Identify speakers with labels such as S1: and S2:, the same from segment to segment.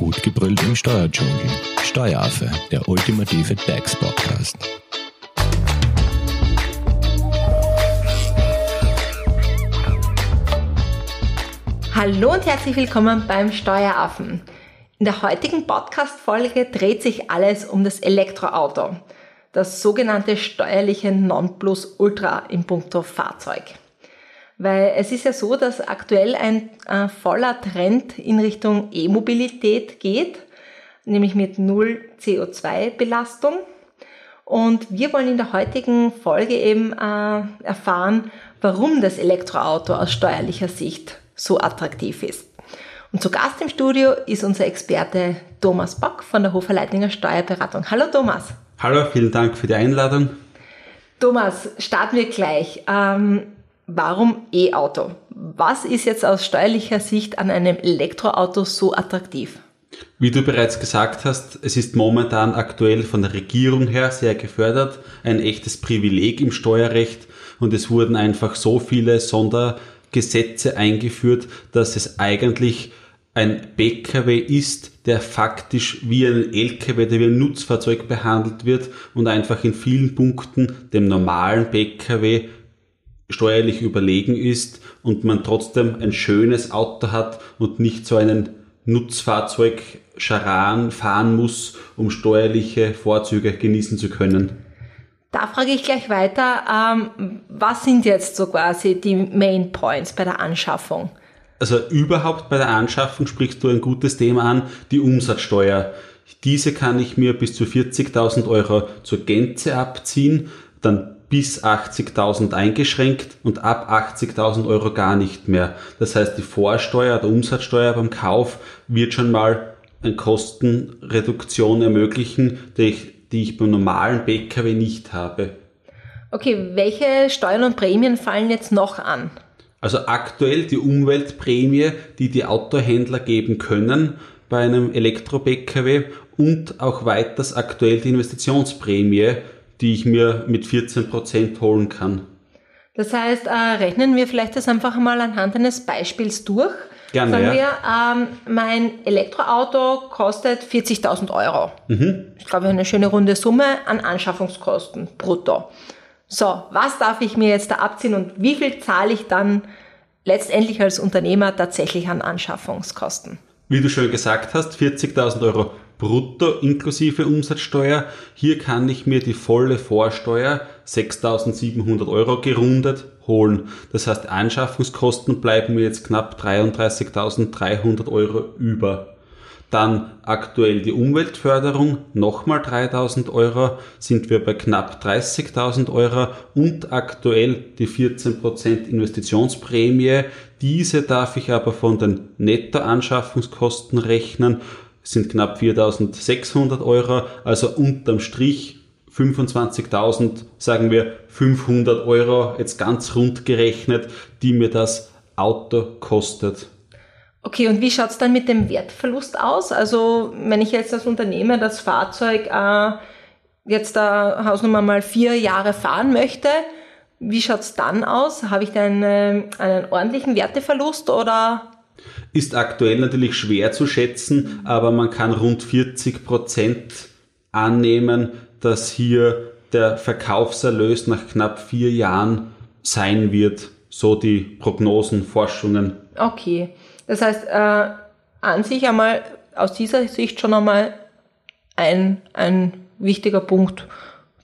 S1: Gut gebrüllt im Steuerdschungel. Steueraffe, der ultimative DAX-Podcast.
S2: Hallo und herzlich willkommen beim Steueraffen. In der heutigen Podcast-Folge dreht sich alles um das Elektroauto. Das sogenannte steuerliche Nonplusultra im puncto Fahrzeug. Weil es ist ja so, dass aktuell ein äh, voller Trend in Richtung E-Mobilität geht, nämlich mit null CO2-Belastung. Und wir wollen in der heutigen Folge eben äh, erfahren, warum das Elektroauto aus steuerlicher Sicht so attraktiv ist. Und zu Gast im Studio ist unser Experte Thomas Bock von der Hoferleitinger Steuerberatung. Hallo Thomas.
S3: Hallo, vielen Dank für die Einladung.
S2: Thomas, starten wir gleich. Ähm, Warum E-Auto? Was ist jetzt aus steuerlicher Sicht an einem Elektroauto so attraktiv?
S3: Wie du bereits gesagt hast, es ist momentan aktuell von der Regierung her sehr gefördert, ein echtes Privileg im Steuerrecht und es wurden einfach so viele Sondergesetze eingeführt, dass es eigentlich ein PKW ist, der faktisch wie ein LKW, der wie ein Nutzfahrzeug behandelt wird und einfach in vielen Punkten dem normalen PKW steuerlich überlegen ist und man trotzdem ein schönes Auto hat und nicht so einen Nutzfahrzeug Charan fahren muss, um steuerliche Vorzüge genießen zu können.
S2: Da frage ich gleich weiter, ähm, was sind jetzt so quasi die Main Points bei der Anschaffung?
S3: Also überhaupt bei der Anschaffung sprichst du ein gutes Thema an, die Umsatzsteuer. Diese kann ich mir bis zu 40.000 Euro zur Gänze abziehen, dann bis 80.000 eingeschränkt und ab 80.000 Euro gar nicht mehr. Das heißt, die Vorsteuer oder Umsatzsteuer beim Kauf wird schon mal eine Kostenreduktion ermöglichen, die ich, die ich beim normalen Pkw nicht habe.
S2: Okay, welche Steuern und Prämien fallen jetzt noch an?
S3: Also aktuell die Umweltprämie, die die Autohändler geben können bei einem Elektro-Pkw und auch weiters aktuell die Investitionsprämie, die ich mir mit 14% holen kann.
S2: Das heißt, äh, rechnen wir vielleicht das einfach mal anhand eines Beispiels durch.
S3: Gerne,
S2: Sagen
S3: ja.
S2: wir, ähm, mein Elektroauto kostet 40.000 Euro.
S3: Mhm.
S2: Ich glaube, eine schöne runde Summe an Anschaffungskosten brutto. So, was darf ich mir jetzt da abziehen und wie viel zahle ich dann letztendlich als Unternehmer tatsächlich an Anschaffungskosten?
S3: Wie du schon gesagt hast, 40.000 Euro brutto inklusive Umsatzsteuer. Hier kann ich mir die volle Vorsteuer 6.700 Euro gerundet holen. Das heißt, Anschaffungskosten bleiben mir jetzt knapp 33.300 Euro über. Dann aktuell die Umweltförderung, nochmal 3000 Euro, sind wir bei knapp 30.000 Euro und aktuell die 14% Investitionsprämie. Diese darf ich aber von den Nettoanschaffungskosten rechnen sind knapp 4.600 Euro, also unterm Strich 25.000, sagen wir 500 Euro, jetzt ganz rund gerechnet, die mir das Auto kostet.
S2: Okay, und wie schaut's dann mit dem Wertverlust aus? Also wenn ich jetzt als Unternehmer das Fahrzeug äh, jetzt da Hausnummer mal vier Jahre fahren möchte, wie schaut's dann aus? Habe ich dann äh, einen ordentlichen Werteverlust oder
S3: ist aktuell natürlich schwer zu schätzen, aber man kann rund 40 Prozent annehmen, dass hier der Verkaufserlös nach knapp vier Jahren sein wird. So die Prognosen, Forschungen.
S2: Okay. Das heißt, äh, an sich einmal aus dieser Sicht schon einmal ein, ein wichtiger Punkt,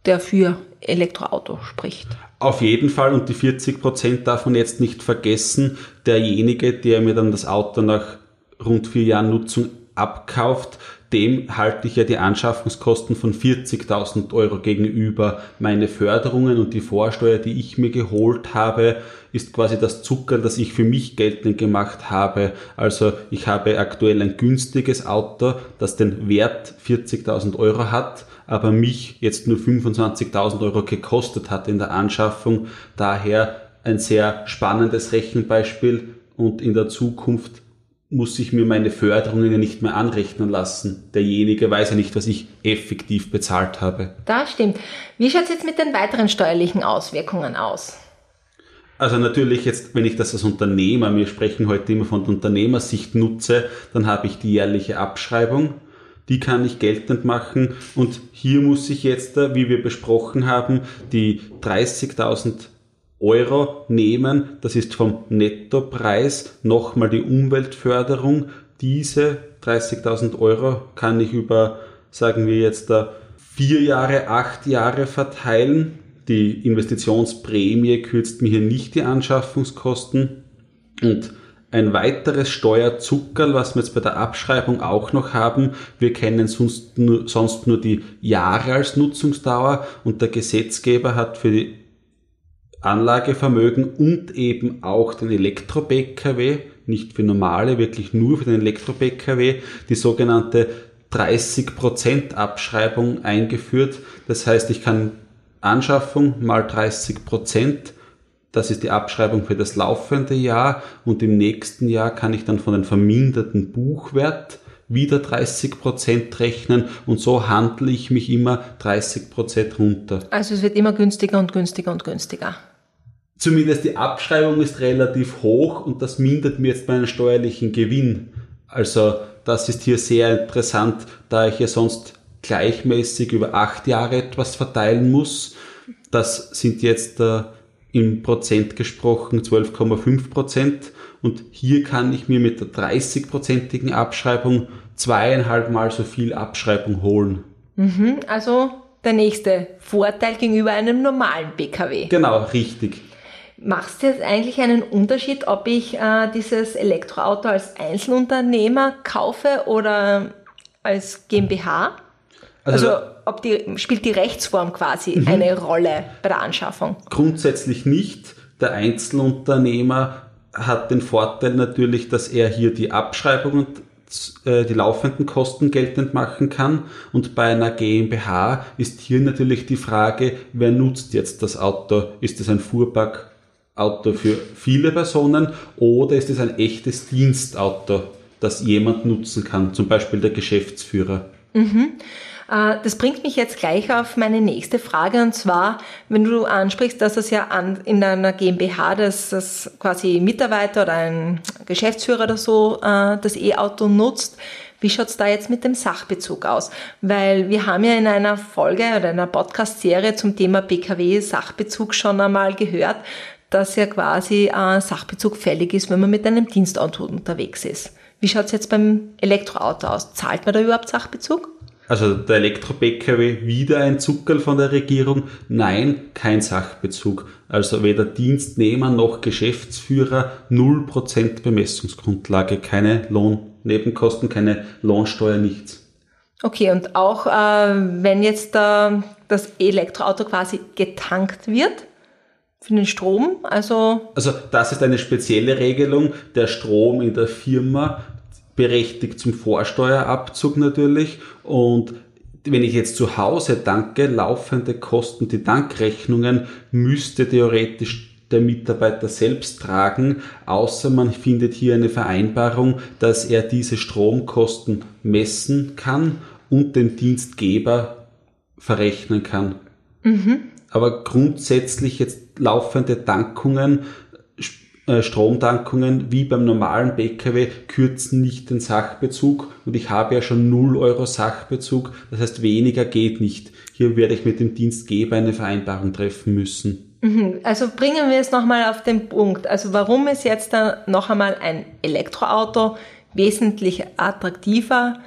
S2: der für Elektroauto spricht.
S3: Auf jeden Fall und die 40 Prozent darf man jetzt nicht vergessen. Derjenige, der mir dann das Auto nach rund vier Jahren Nutzung abkauft, dem halte ich ja die Anschaffungskosten von 40.000 Euro gegenüber. Meine Förderungen und die Vorsteuer, die ich mir geholt habe, ist quasi das Zucker, das ich für mich geltend gemacht habe. Also ich habe aktuell ein günstiges Auto, das den Wert 40.000 Euro hat aber mich jetzt nur 25.000 Euro gekostet hat in der Anschaffung. Daher ein sehr spannendes Rechenbeispiel und in der Zukunft muss ich mir meine Förderungen ja nicht mehr anrechnen lassen. Derjenige weiß ja nicht, was ich effektiv bezahlt habe.
S2: Das stimmt. Wie schaut es jetzt mit den weiteren steuerlichen Auswirkungen aus?
S3: Also natürlich jetzt, wenn ich das als Unternehmer, wir sprechen heute immer von der Unternehmersicht nutze, dann habe ich die jährliche Abschreibung. Die kann ich geltend machen und hier muss ich jetzt, wie wir besprochen haben, die 30.000 Euro nehmen. Das ist vom Nettopreis nochmal die Umweltförderung. Diese 30.000 Euro kann ich über, sagen wir jetzt, vier Jahre, acht Jahre verteilen die Investitionsprämie kürzt mir hier nicht die Anschaffungskosten. Und ein weiteres Steuerzuckerl, was wir jetzt bei der Abschreibung auch noch haben, wir kennen sonst nur, sonst nur die Jahre als Nutzungsdauer und der Gesetzgeber hat für die Anlagevermögen und eben auch den Elektro-BKW, nicht für normale, wirklich nur für den Elektro-BKW, die sogenannte 30% Abschreibung eingeführt. Das heißt, ich kann Anschaffung mal 30 Prozent. Das ist die Abschreibung für das laufende Jahr und im nächsten Jahr kann ich dann von den verminderten Buchwert wieder 30 Prozent rechnen und so handle ich mich immer 30 Prozent runter.
S2: Also es wird immer günstiger und günstiger und günstiger.
S3: Zumindest die Abschreibung ist relativ hoch und das mindert mir jetzt meinen steuerlichen Gewinn. Also das ist hier sehr interessant, da ich ja sonst gleichmäßig über acht Jahre etwas verteilen muss. Das sind jetzt äh, im Prozent gesprochen 12,5 Prozent. Und hier kann ich mir mit der 30-prozentigen Abschreibung zweieinhalb Mal so viel Abschreibung holen.
S2: Mhm, also der nächste Vorteil gegenüber einem normalen PKW.
S3: Genau, richtig.
S2: Machst du jetzt eigentlich einen Unterschied, ob ich äh, dieses Elektroauto als Einzelunternehmer kaufe oder als GmbH? Also, also ob die, spielt die Rechtsform quasi mhm. eine Rolle bei der Anschaffung?
S3: Grundsätzlich nicht. Der Einzelunternehmer hat den Vorteil natürlich, dass er hier die Abschreibung und äh, die laufenden Kosten geltend machen kann. Und bei einer GmbH ist hier natürlich die Frage, wer nutzt jetzt das Auto? Ist es ein Fuhrparkauto für viele Personen oder ist es ein echtes Dienstauto, das jemand nutzen kann, zum Beispiel der Geschäftsführer?
S2: Mhm. Äh, das bringt mich jetzt gleich auf meine nächste Frage und zwar, wenn du ansprichst, dass es ja in einer GmbH, dass das quasi Mitarbeiter oder ein Geschäftsführer oder so äh, das E-Auto nutzt, wie schaut's da jetzt mit dem Sachbezug aus? Weil wir haben ja in einer Folge oder einer Podcast-Serie zum Thema PKW Sachbezug schon einmal gehört, dass ja quasi äh, Sachbezug fällig ist, wenn man mit einem Dienstauto unterwegs ist. Wie schaut's jetzt beim Elektroauto aus? Zahlt man da überhaupt Sachbezug?
S3: Also der Elektro-PKW wieder ein Zuckerl von der Regierung? Nein, kein Sachbezug. Also weder Dienstnehmer noch Geschäftsführer, 0% Bemessungsgrundlage, keine Lohnnebenkosten, keine Lohnsteuer, nichts.
S2: Okay, und auch äh, wenn jetzt äh, das Elektroauto quasi getankt wird, für den Strom, also.
S3: Also das ist eine spezielle Regelung. Der Strom in der Firma berechtigt zum Vorsteuerabzug natürlich. Und wenn ich jetzt zu Hause danke, laufende Kosten, die Dankrechnungen müsste theoretisch der Mitarbeiter selbst tragen, außer man findet hier eine Vereinbarung, dass er diese Stromkosten messen kann und den Dienstgeber verrechnen kann. Mhm. Aber grundsätzlich jetzt laufende Dankungen äh, Stromtankungen wie beim normalen PKW kürzen nicht den Sachbezug und ich habe ja schon 0 Euro Sachbezug, das heißt weniger geht nicht. Hier werde ich mit dem Dienstgeber eine Vereinbarung treffen müssen.
S2: Mhm. Also bringen wir es nochmal auf den Punkt. Also warum ist jetzt da noch einmal ein Elektroauto wesentlich attraktiver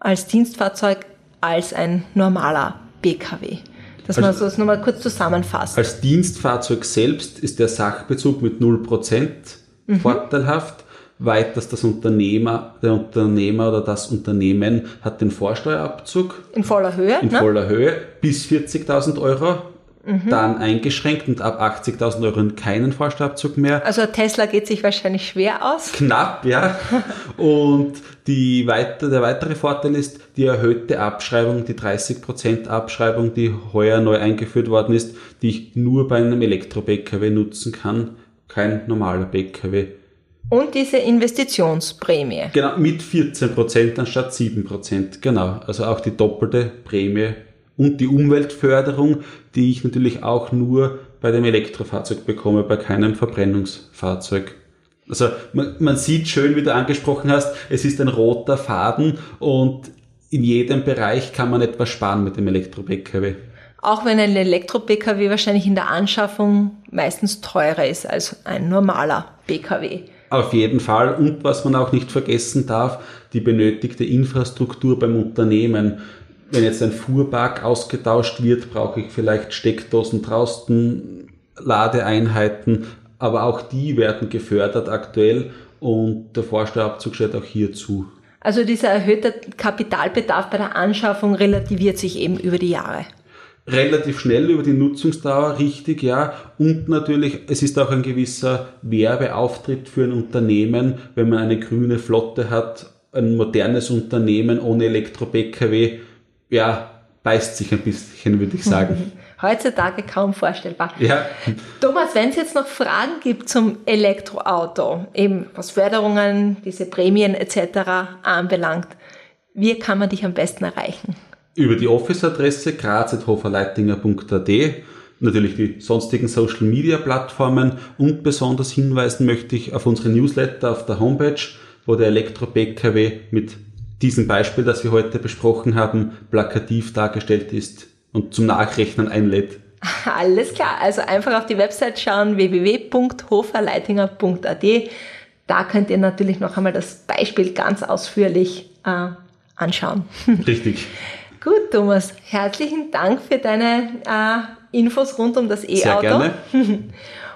S2: als Dienstfahrzeug als ein normaler PKW? Dass als, man das nochmal kurz zusammenfasst.
S3: Als Dienstfahrzeug selbst ist der Sachbezug mit 0% mhm. vorteilhaft. Weiters das Unternehmer, der Unternehmer oder das Unternehmen hat den Vorsteuerabzug.
S2: In voller Höhe.
S3: In ne? voller Höhe bis 40.000 Euro mhm. dann eingeschränkt und ab 80.000 Euro keinen Vorsteuerabzug mehr.
S2: Also Tesla geht sich wahrscheinlich schwer aus.
S3: Knapp, ja. und die weiter, der weitere Vorteil ist die erhöhte Abschreibung, die 30% Abschreibung, die heuer neu eingeführt worden ist, die ich nur bei einem Elektro-Pkw nutzen kann, kein normaler Pkw.
S2: Und diese Investitionsprämie.
S3: Genau, mit 14% anstatt 7%. Genau, also auch die doppelte Prämie und die Umweltförderung, die ich natürlich auch nur bei dem Elektrofahrzeug bekomme, bei keinem Verbrennungsfahrzeug. Also man, man sieht schön, wie du angesprochen hast, es ist ein roter Faden und in jedem Bereich kann man etwas sparen mit dem Elektro-Pkw.
S2: Auch wenn ein Elektro-Pkw wahrscheinlich in der Anschaffung meistens teurer ist als ein normaler Pkw.
S3: Auf jeden Fall. Und was man auch nicht vergessen darf, die benötigte Infrastruktur beim Unternehmen. Wenn jetzt ein Fuhrpark ausgetauscht wird, brauche ich vielleicht Steckdosen draußen, Ladeeinheiten, aber auch die werden gefördert aktuell und der Vorsteuerabzug steht auch hier zu.
S2: Also dieser erhöhte Kapitalbedarf bei der Anschaffung relativiert sich eben über die Jahre.
S3: Relativ schnell über die Nutzungsdauer, richtig, ja. Und natürlich, es ist auch ein gewisser Werbeauftritt für ein Unternehmen, wenn man eine grüne Flotte hat, ein modernes Unternehmen ohne Elektro-Pkw, ja, beißt sich ein bisschen, würde ich sagen.
S2: Heutzutage kaum vorstellbar.
S3: Ja.
S2: Thomas, wenn es jetzt noch Fragen gibt zum Elektroauto, eben was Förderungen, diese Prämien etc. anbelangt, wie kann man dich am besten erreichen?
S3: Über die Office-Adresse graz.hoferleitinger.at, natürlich die sonstigen Social-Media-Plattformen und besonders hinweisen möchte ich auf unsere Newsletter auf der Homepage, wo der Elektro-PKW mit diesem Beispiel, das wir heute besprochen haben, plakativ dargestellt ist und zum Nachrechnen einlädt.
S2: Alles klar, also einfach auf die Website schauen www.hoferleitinger.at. Da könnt ihr natürlich noch einmal das Beispiel ganz ausführlich äh, anschauen.
S3: Richtig.
S2: Gut, Thomas, herzlichen Dank für deine äh, Infos rund um das E-Auto.
S3: Sehr gerne.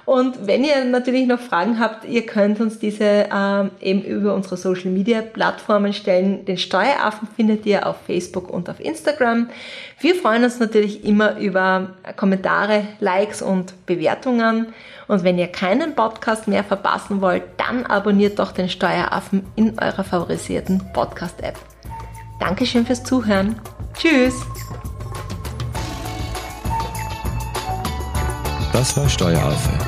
S2: Und wenn ihr natürlich noch Fragen habt, ihr könnt uns diese ähm, eben über unsere Social Media Plattformen stellen. Den Steueraffen findet ihr auf Facebook und auf Instagram. Wir freuen uns natürlich immer über Kommentare, Likes und Bewertungen. Und wenn ihr keinen Podcast mehr verpassen wollt, dann abonniert doch den Steueraffen in eurer favorisierten Podcast-App. Dankeschön fürs Zuhören. Tschüss.
S1: Das war Steueraffe.